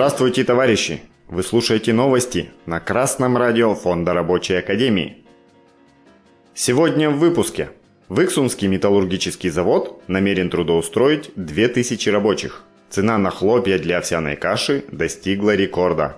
Здравствуйте, товарищи! Вы слушаете новости на Красном радио Фонда Рабочей Академии. Сегодня в выпуске. Выксунский металлургический завод намерен трудоустроить 2000 рабочих. Цена на хлопья для овсяной каши достигла рекорда.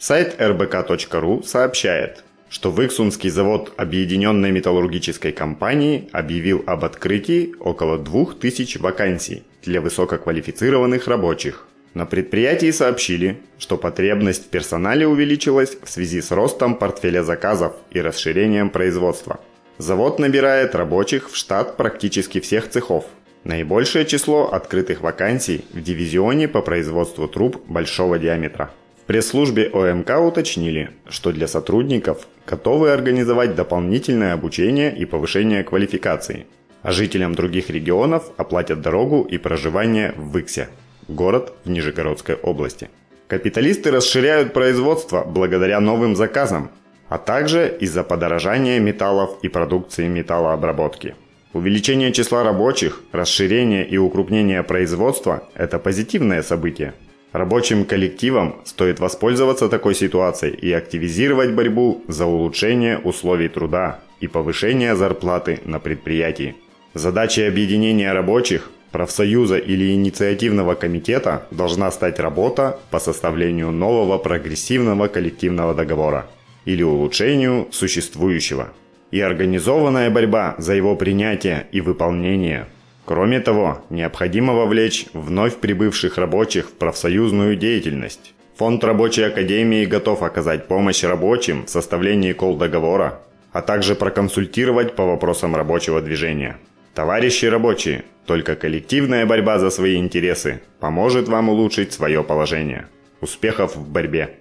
Сайт rbk.ru сообщает, что Выксунский завод Объединенной металлургической компании объявил об открытии около 2000 вакансий для высококвалифицированных рабочих. На предприятии сообщили, что потребность в персонале увеличилась в связи с ростом портфеля заказов и расширением производства. Завод набирает рабочих в штат практически всех цехов. Наибольшее число открытых вакансий в дивизионе по производству труб большого диаметра. В пресс-службе ОМК уточнили, что для сотрудников готовы организовать дополнительное обучение и повышение квалификации, а жителям других регионов оплатят дорогу и проживание в Выксе город в Нижегородской области. Капиталисты расширяют производство благодаря новым заказам, а также из-за подорожания металлов и продукции металлообработки. Увеличение числа рабочих, расширение и укрупнение производства – это позитивное событие. Рабочим коллективам стоит воспользоваться такой ситуацией и активизировать борьбу за улучшение условий труда и повышение зарплаты на предприятии. Задачей объединения рабочих профсоюза или инициативного комитета должна стать работа по составлению нового прогрессивного коллективного договора или улучшению существующего и организованная борьба за его принятие и выполнение. Кроме того, необходимо вовлечь вновь прибывших рабочих в профсоюзную деятельность. Фонд рабочей академии готов оказать помощь рабочим в составлении кол-договора, а также проконсультировать по вопросам рабочего движения. Товарищи рабочие, только коллективная борьба за свои интересы поможет вам улучшить свое положение. Успехов в борьбе!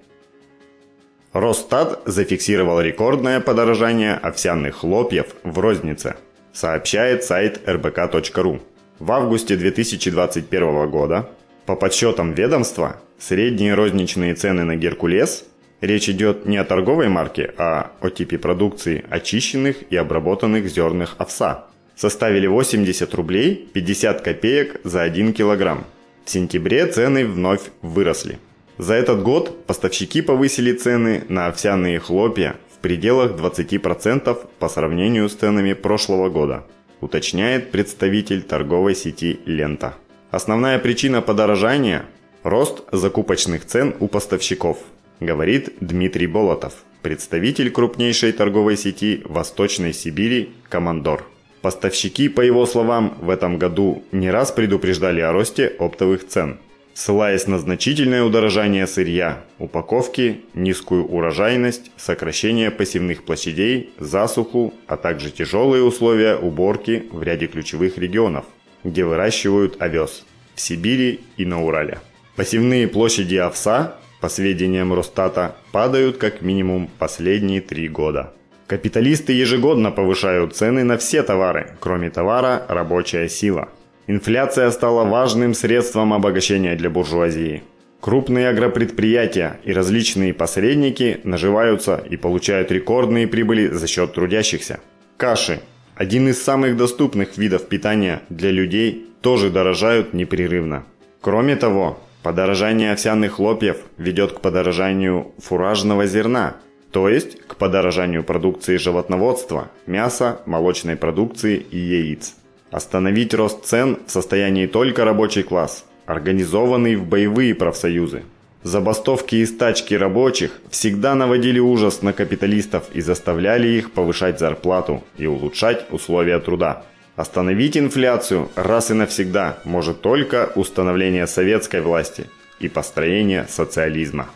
Росстат зафиксировал рекордное подорожание овсяных хлопьев в рознице, сообщает сайт rbk.ru. В августе 2021 года, по подсчетам ведомства, средние розничные цены на Геркулес Речь идет не о торговой марке, а о типе продукции очищенных и обработанных зерных овса составили 80 рублей 50 копеек за 1 килограмм. В сентябре цены вновь выросли. За этот год поставщики повысили цены на овсяные хлопья в пределах 20% по сравнению с ценами прошлого года, уточняет представитель торговой сети «Лента». Основная причина подорожания – рост закупочных цен у поставщиков, говорит Дмитрий Болотов, представитель крупнейшей торговой сети Восточной Сибири «Командор». Поставщики, по его словам, в этом году не раз предупреждали о росте оптовых цен, ссылаясь на значительное удорожание сырья, упаковки, низкую урожайность, сокращение посевных площадей, засуху, а также тяжелые условия уборки в ряде ключевых регионов, где выращивают овес – в Сибири и на Урале. Посевные площади овса, по сведениям Росстата, падают как минимум последние три года. Капиталисты ежегодно повышают цены на все товары, кроме товара «рабочая сила». Инфляция стала важным средством обогащения для буржуазии. Крупные агропредприятия и различные посредники наживаются и получают рекордные прибыли за счет трудящихся. Каши – один из самых доступных видов питания для людей – тоже дорожают непрерывно. Кроме того, подорожание овсяных хлопьев ведет к подорожанию фуражного зерна – то есть к подорожанию продукции животноводства, мяса, молочной продукции и яиц. Остановить рост цен в состоянии только рабочий класс, организованный в боевые профсоюзы. Забастовки и стачки рабочих всегда наводили ужас на капиталистов и заставляли их повышать зарплату и улучшать условия труда. Остановить инфляцию раз и навсегда может только установление советской власти и построение социализма.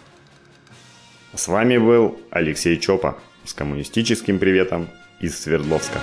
С вами был Алексей Чопа с коммунистическим приветом из Свердловска.